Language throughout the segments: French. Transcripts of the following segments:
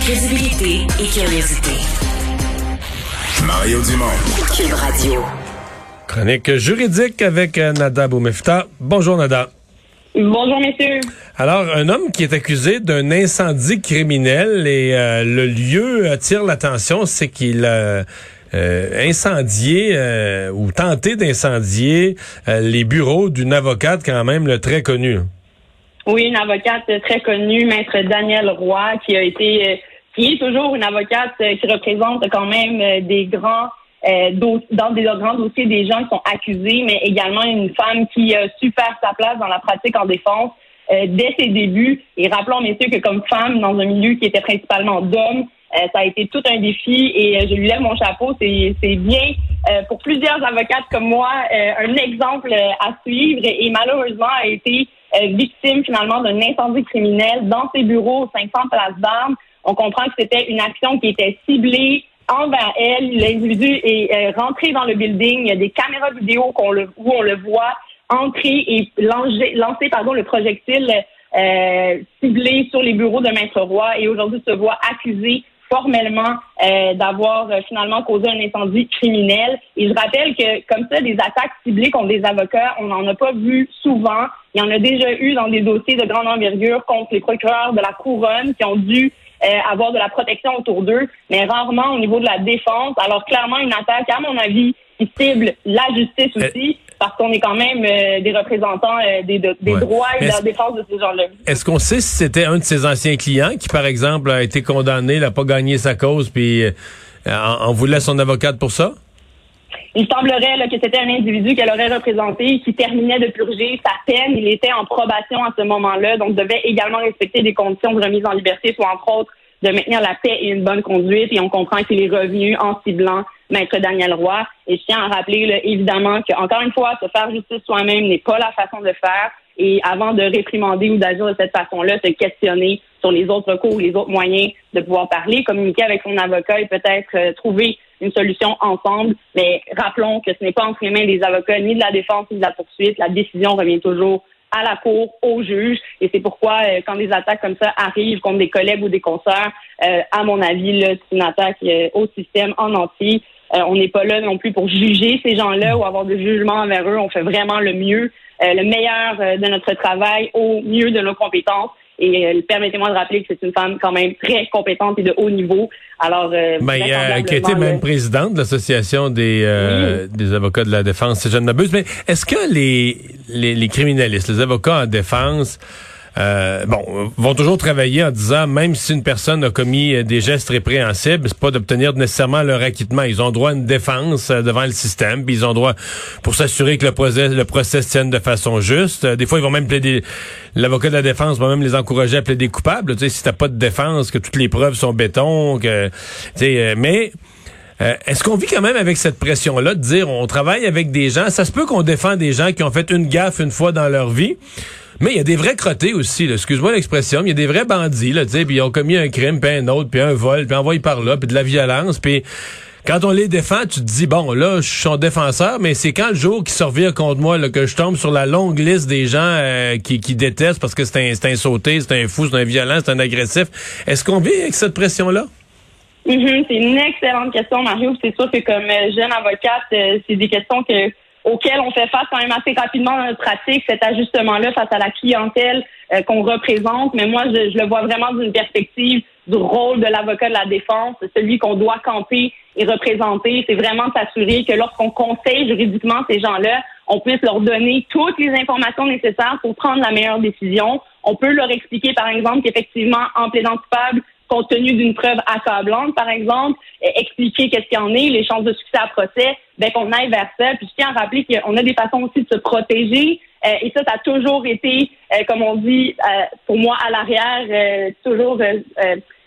Crédibilité et curiosité. Mario Dumont. Cube Radio. Chronique juridique avec euh, Nada Boumefta. Bonjour Nada. Bonjour, messieurs. Alors, un homme qui est accusé d'un incendie criminel et euh, le lieu attire l'attention, c'est qu'il a euh, incendié euh, ou tenté d'incendier les bureaux d'une avocate quand même le très connue. Oui, une avocate très connue, maître Daniel Roy, qui a été, qui est toujours une avocate qui représente quand même des grands dans des grands dossiers des gens qui sont accusés, mais également une femme qui a su faire sa place dans la pratique en défense dès ses débuts. Et rappelons, messieurs, que comme femme, dans un milieu qui était principalement d'hommes, ça a été tout un défi et je lui lève mon chapeau. C'est bien pour plusieurs avocates comme moi un exemple à suivre et, malheureusement a été victime finalement d'un incendie criminel dans ses bureaux au 500 Place d'Armes. On comprend que c'était une action qui était ciblée envers elle. L'individu est rentré dans le building. Il y a des caméras vidéo où on le voit entrer et lancer, pardon, le projectile euh, ciblé sur les bureaux de Maître Roy et aujourd'hui se voit accusé formellement euh, d'avoir euh, finalement causé un incendie criminel. Et je rappelle que comme ça, des attaques ciblées contre des avocats, on n'en a pas vu souvent. Il y en a déjà eu dans des dossiers de grande envergure contre les procureurs de la couronne qui ont dû euh, avoir de la protection autour d'eux, mais rarement au niveau de la défense. Alors clairement, une attaque, à mon avis, qui cible la justice aussi, parce qu'on est quand même euh, des représentants euh, des, de, des Ouais. droits et de la défense de ces gens-là. Est-ce qu'on sait si c'était un de ses anciens clients qui, par exemple, a été condamné, n'a pas gagné sa cause, puis euh, en, en voulait son avocate pour ça? Il semblerait là, que c'était un individu qu'elle aurait représenté qui terminait de purger sa peine. Il était en probation à ce moment-là, donc devait également respecter des conditions de remise en liberté, soit entre autres de maintenir la paix et une bonne conduite. Et on comprend qu'il est revenu en ciblant Maître Daniel Roy. Et je tiens à rappeler là, évidemment que, encore une fois, se faire justice soi-même n'est pas la façon de faire. Et avant de réprimander ou d'agir de cette façon-là, se questionner sur les autres recours ou les autres moyens de pouvoir parler, communiquer avec son avocat et peut-être euh, trouver une solution ensemble. Mais rappelons que ce n'est pas entre les mains des avocats ni de la défense ni de la poursuite. La décision revient toujours à la cour, au juge. Et c'est pourquoi, euh, quand des attaques comme ça arrivent contre des collègues ou des consoeurs, euh, à mon avis, c'est une attaque euh, au système en entier. Euh, on n'est pas là non plus pour juger ces gens-là ou avoir de jugement envers eux. On fait vraiment le mieux, euh, le meilleur de notre travail au mieux de nos compétences. Et euh, permettez-moi de rappeler que c'est une femme quand même très compétente et de haut niveau. Alors, euh, Ben, y a- qui a été même présidente de l'association des, euh, des avocats de la défense, si je ne m'abuse. Mais est-ce que les, les, les criminalistes, les avocats en défense, euh, bon, vont toujours travailler en disant, même si une personne a commis euh, des gestes répréhensibles, c'est pas d'obtenir nécessairement leur acquittement. Ils ont droit à une défense euh, devant le système, puis ils ont droit pour s'assurer que le procès, le procès tienne de façon juste. Euh, des fois, ils vont même plaider, l'avocat de la défense va même les encourager à plaider coupables. Tu sais, si t'as pas de défense, que toutes les preuves sont béton, que, tu sais, euh, mais euh, Est-ce qu'on vit quand même avec cette pression-là de dire on travaille avec des gens, ça se peut qu'on défend des gens qui ont fait une gaffe une fois dans leur vie, mais il y a des vrais crottés aussi, excuse-moi l'expression, mais il y a des vrais bandits, là, tu sais, puis ils ont commis un crime, puis un autre, puis un vol, puis envoyé par là, puis de la violence, puis quand on les défend, tu te dis bon là, je suis son défenseur, mais c'est quand le jour qui se revient contre moi là, que je tombe sur la longue liste des gens euh, qui, qui détestent parce que c'est un, c'est un sauté, c'est un fou, c'est un violent, c'est un agressif. Est-ce qu'on vit avec cette pression-là? Mhm, c'est une excellente question, Mario. C'est sûr que comme euh, jeune avocate, euh, c'est des questions que auxquelles on fait face quand même assez rapidement dans notre pratique, cet ajustement-là face à la clientèle euh, qu'on représente. Mais moi, je, je le vois vraiment d'une perspective du rôle de l'avocat de la défense, celui qu'on doit camper et représenter. C'est vraiment s'assurer que lorsqu'on conseille juridiquement ces gens-là, on puisse leur donner toutes les informations nécessaires pour prendre la meilleure décision. On peut leur expliquer, par exemple, qu'effectivement, en plaidant coupable, compte tenu d'une preuve accablante, par exemple, euh, expliquer qu'est-ce qu'il y en est, les chances de succès à procès, ben qu'on aille vers ça. Puis je tiens à rappeler qu'on a des façons aussi de se protéger et ça, ça a toujours été, comme on dit, pour moi à l'arrière, toujours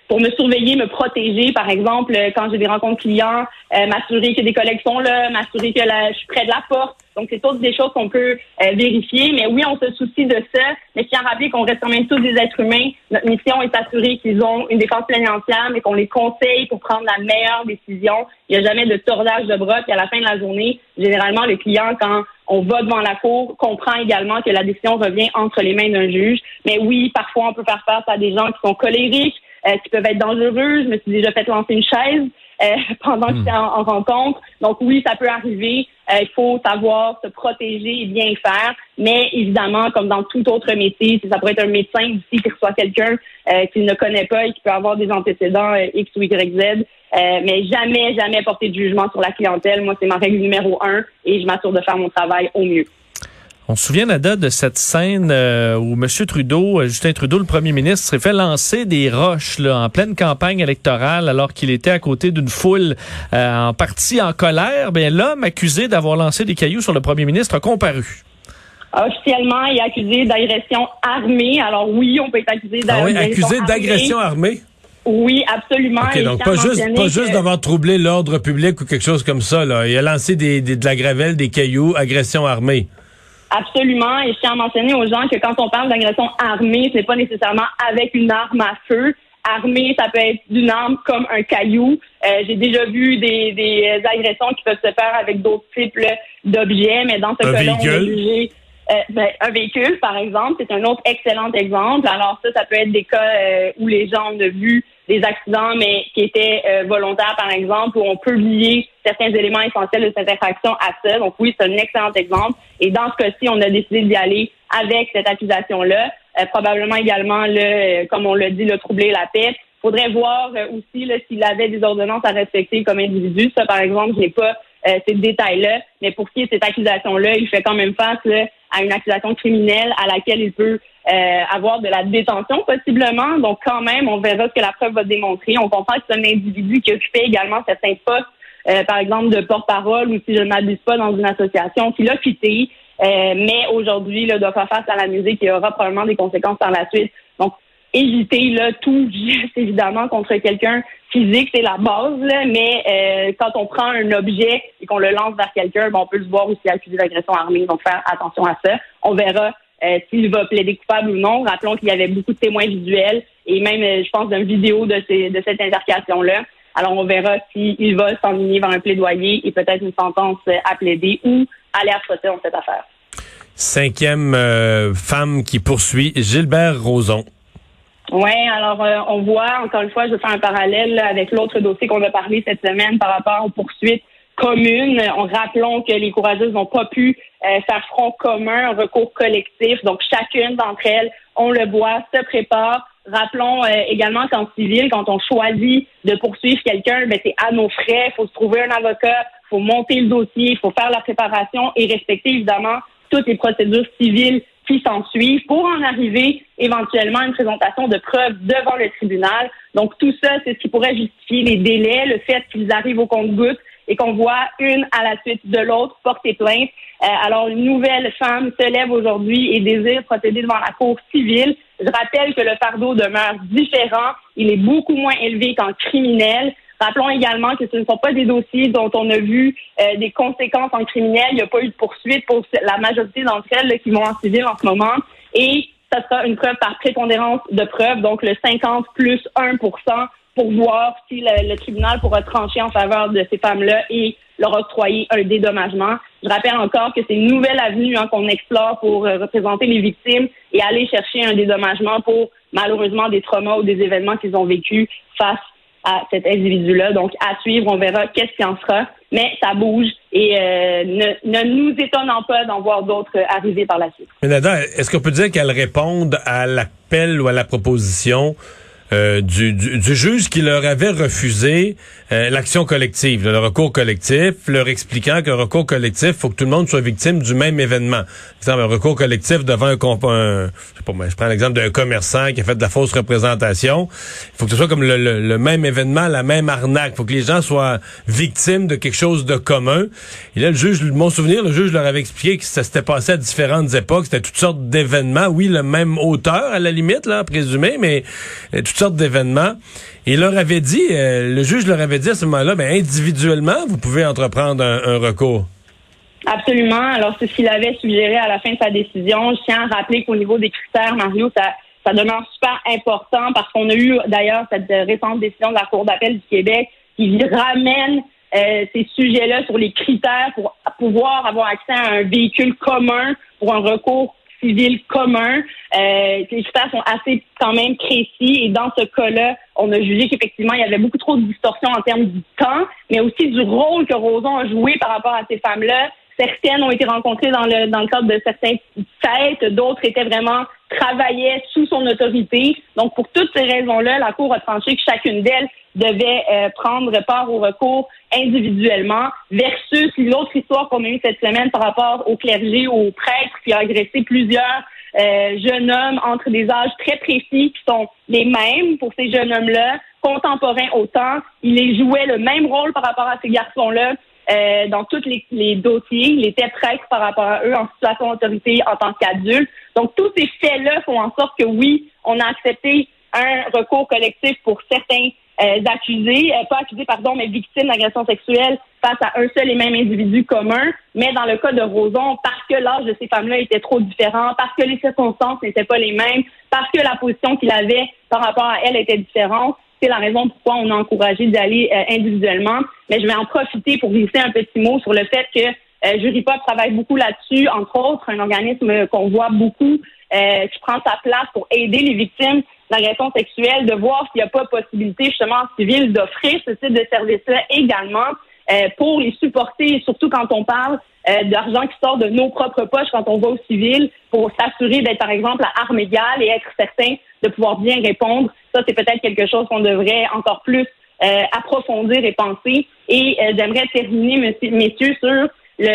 pour me surveiller, me protéger, par exemple, quand j'ai des rencontres clients, m'assurer que des collègues sont là, m'assurer que je suis près de la porte. Donc, c'est toutes des choses qu'on peut euh, vérifier. Mais oui, on se soucie de ça. Mais tiens à rappeler qu'on reste quand même tous des êtres humains. Notre mission est d'assurer qu'ils ont une défense pleine entière, mais qu'on les conseille pour prendre la meilleure décision. Il n'y a jamais de tordage de bras. Puis à la fin de la journée, généralement, le client, quand on va devant la cour, comprend également que la décision revient entre les mains d'un juge. Mais oui, parfois, on peut faire face à des gens qui sont colériques, euh, qui peuvent être dangereux. Je me suis déjà fait lancer une chaise. Euh, pendant que hmm. en, en, rencontre. Donc oui, ça peut arriver. Euh, il faut savoir se protéger et bien faire. Mais évidemment, comme dans tout autre métier, ça pourrait être un médecin aussi qui reçoit quelqu'un euh, qu'il ne connaît pas et qui peut avoir des antécédents X ou Y, Z. mais jamais, jamais porter de jugement sur la clientèle. Moi, c'est ma règle numéro un et je m'assure de faire mon travail au mieux. On se souvient, Nada, de cette scène euh, où M. Trudeau, euh, Justin Trudeau, le premier ministre, s'est fait lancer des roches là, en pleine campagne électorale alors qu'il était à côté d'une foule euh, en partie en colère. Bien, l'homme accusé d'avoir lancé des cailloux sur le premier ministre a comparu. Officiellement, il est accusé d'agression armée. Alors oui, on peut être accusé d'agression ah oui, accusé d'agression armée? Oui, absolument. donc pas juste, pas juste d'avoir troublé l'ordre public ou quelque chose comme ça. Là. Il a lancé des, de la gravelle, des cailloux, agression armée. Absolument. Et je tiens à mentionner aux gens que quand on parle d'agression armée, c'est pas nécessairement avec une arme à feu. Armée, ça peut être d'une arme comme un caillou. Euh, j'ai déjà vu des, des agressions qui peuvent se faire avec d'autres types d'objets, mais dans ce cas-là, on est jugé euh, ben, un véhicule, par exemple, c'est un autre excellent exemple. Alors ça, ça peut être des cas euh, où les gens ont vu des accidents, mais qui étaient euh, volontaires, par exemple, où on peut lier certains éléments essentiels de cette infraction à ça. Donc oui, c'est un excellent exemple. Et dans ce cas-ci, on a décidé d'y aller avec cette accusation-là. probablement également, le, comme on l'a dit, le troubler la paix. Faudrait voir aussi s'il avait des ordonnances à respecter comme individu. Ça, par exemple, je n'ai pas ces détails-là. Mais pour qui est cette accusation-là, il fait quand même face à une accusation criminelle à laquelle il peut euh, avoir de la détention possiblement. Donc quand même, on verra ce que la preuve va démontrer. On comprend que c'est un individu qui occupait également certains postes, euh, par exemple de porte-parole ou si je ne m'abuse pas dans une association, qui l'a quitté. Euh, mais aujourd'hui, il doit faire face à la musique et aura probablement des conséquences par la suite. Donc, éviter là, tout geste, évidemment, contre quelqu'un physique, c'est la base, là, mais euh, quand on prend un objet et qu'on le lance vers quelqu'un, ben, on peut le voir aussi accusé d'agression armée, donc faire attention à ça. On verra euh, s'il va plaider coupable ou non. Rappelons qu'il y avait beaucoup de témoins visuels et même, euh, je pense, d'une vidéo de, ces, de cette intercation-là. Alors, on verra s'il va s'enligner vers un plaidoyer et peut-être une sentence à plaider ou aller à procès dans cette affaire. Cinquième femme qui poursuit, Gilbert Rozon. Oui, alors euh, on voit, encore une fois, je fais un parallèle avec l'autre dossier qu'on a parlé cette semaine par rapport aux poursuites communes. En rappelons que les courageuses n'ont pas pu euh, faire front commun, un recours collectif. Donc chacune d'entre elles, on le voit, se prépare. Rappelons euh, également qu'en civil, quand on choisit de poursuivre quelqu'un, ben, c'est à nos frais. Il faut se trouver un avocat, il faut monter le dossier, il faut faire la préparation et respecter évidemment toutes les procédures civiles qui s'en suivent pour en arriver éventuellement à une présentation de preuves devant le tribunal. Donc tout ça, c'est ce qui pourrait justifier les délais, le fait qu'ils arrivent au compte-gouttes et qu'on voit une à la suite de l'autre porter plainte. Euh, alors une nouvelle femme se lève aujourd'hui et désire procéder devant la cour civile. Je rappelle que le fardeau demeure différent. Il est beaucoup moins élevé qu'en criminel. Rappelons également que ce ne sont pas des dossiers dont on a vu euh, des conséquences en criminel. Il n'y a pas eu de poursuite pour la majorité d'entre elles qui vont en civil en ce moment. Et ça sera une preuve par prépondérance de preuve, donc le 50 plus 1 pour voir si le, tribunal pourra trancher en faveur de ces femmes-là et leur octroyer un dédommagement. Je rappelle encore que c'est une nouvelle avenue hein, qu'on explore pour euh, représenter les victimes et aller chercher un dédommagement pour malheureusement des traumas ou des événements qu'ils ont vécus face à cet individu-là. Donc, à suivre, on verra qu'est-ce qui en sera. Mais ça bouge et euh, ne, nous étonnons pas d'en voir d'autres arriver par la suite. Mais est-ce qu'on peut dire qu'elle réponde à l'appel ou à la proposition euh, du, du, du, juge qui leur avait refusé euh, l'action collective, le recours collectif, leur expliquant qu'un recours collectif, faut que tout le monde soit victime du même événement. Par exemple, un recours collectif devant un, un je, sais pas, je prends l'exemple d'un commerçant qui a fait de la fausse représentation. Il faut que ce soit comme le, le, même événement, la même arnaque. Il faut que les gens soient victimes de quelque chose de commun. Et là, le juge, mon souvenir, le juge leur avait expliqué que ça s'était passé à différentes époques, c'était toutes sortes d'événements. Oui, le même auteur à la limite, là, présumé, mais euh, toutes sortes d'événements. Il leur avait dit, euh, le juge leur avait dit à ce moment-là, ben, individuellement, vous pouvez entreprendre un, recours. Absolument. Alors, c'est ce qu'il avait suggéré à la fin de sa décision. Je tiens à rappeler qu'au niveau des critères, Mario, ça, ça demeure super important parce qu'on a eu d'ailleurs cette récente décision de la Cour d'appel du Québec qui ramène euh, ces sujets-là sur les critères pour pouvoir avoir accès à un véhicule commun pour un recours civil commun. Euh, les critères sont assez quand même précis et dans ce cas-là, on a jugé qu'effectivement, il y avait beaucoup trop de distorsions en termes du temps, mais aussi du rôle que Roson a joué par rapport à ces femmes-là. Certaines ont été rencontrées dans le dans le cadre de certains fêtes, d'autres étaient vraiment travaillaient sous son autorité. Donc, pour toutes ces raisons-là, la Cour a tranché que chacune d'elles devait euh, prendre part au recours individuellement, versus l'autre histoire qu'on a eue cette semaine par rapport au clergé, au prêtre qui a agressé plusieurs euh, jeunes hommes entre des âges très précis qui sont les mêmes pour ces jeunes hommes-là, contemporains autant. Il les jouait le même rôle par rapport à ces garçons-là. Euh, dans tous les, les, dossiers, il était prêtre par rapport à eux en situation d'autorité en tant qu'adulte. Donc, tous ces faits-là font en sorte que oui, on a accepté un recours collectif pour certains euh, accusés, euh, pas accusés, pardon, mais victimes d'agression sexuelle face à un seul et même individu commun. Mais dans le cas de Roson, parce que l'âge de ces femmes-là était trop différent, parce que les circonstances n'étaient pas les mêmes, parce que la position qu'il avait par rapport à elle était différente, c'est la raison pourquoi on a encouragé d'aller euh, individuellement. Mais je vais en profiter pour glisser un petit mot sur le fait que euh, travaille beaucoup là-dessus, entre autres, un organisme qu'on voit beaucoup euh, qui prend sa place pour aider les victimes d'agressions sexuelles, de voir s'il n'y a pas possibilité justement en civil d'offrir ce type de service-là également euh, pour les supporter, surtout quand on parle euh, d'argent qui sort de nos propres poches quand on va au civil, pour s'assurer d'être par exemple à armes égales et être certain de pouvoir bien répondre. Ça, c'est peut-être quelque chose qu'on devrait encore plus euh, approfondir et penser. Et j'aimerais terminer, messieurs, sur le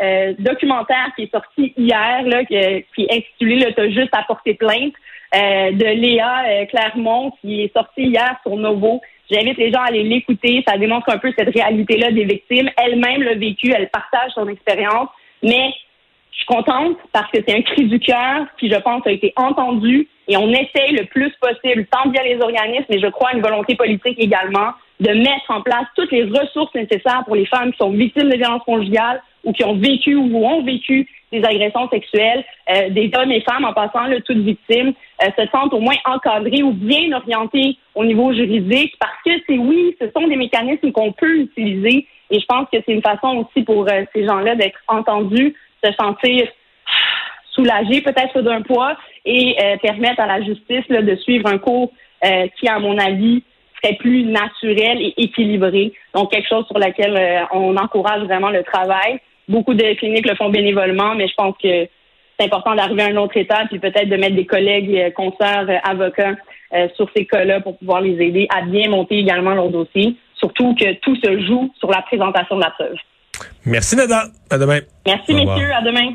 euh, documentaire qui est sorti hier, là, qui, est intitulé T'as juste à porter plainte, euh, de Léa euh, Clermont, qui est sorti hier sur Novo. J'invite les gens à aller l'écouter. Ça démontre un peu cette réalité-là des victimes. Elle-même l'a vécu, elle partage son expérience. Mais je suis contente parce que c'est un cri du cœur qui, je pense, a été entendu et on essaye le plus possible, tant via les organismes, mais je crois à une volonté politique également, de mettre en place toutes les ressources nécessaires pour les femmes qui sont victimes de violences conjugales ou qui ont vécu ou ont vécu des agressions sexuelles, euh, des hommes et femmes en passant là, toutes victimes, euh, se sentent au moins encadrées ou bien orientées au niveau juridique parce que c'est oui, ce sont des mécanismes qu'on peut utiliser et je pense que c'est une façon aussi pour euh, ces gens-là d'être entendus, se sentir soulagés peut-être d'un poids et permettre à la justice là, de suivre un cours qui, à mon avis, serait plus naturel et équilibré. Donc, quelque chose sur lequel on encourage vraiment le travail. Beaucoup de cliniques le font bénévolement, mais je pense que c'est important d'arriver à un autre état, puis peut-être de mettre des collègues, euh, concerts, euh, avocats euh, sur ces cas-là pour pouvoir les aider à bien monter également leur dossier. Surtout que tout se joue sur la présentation de la preuve. Merci, Nada. À demain. Merci, messieurs. À demain.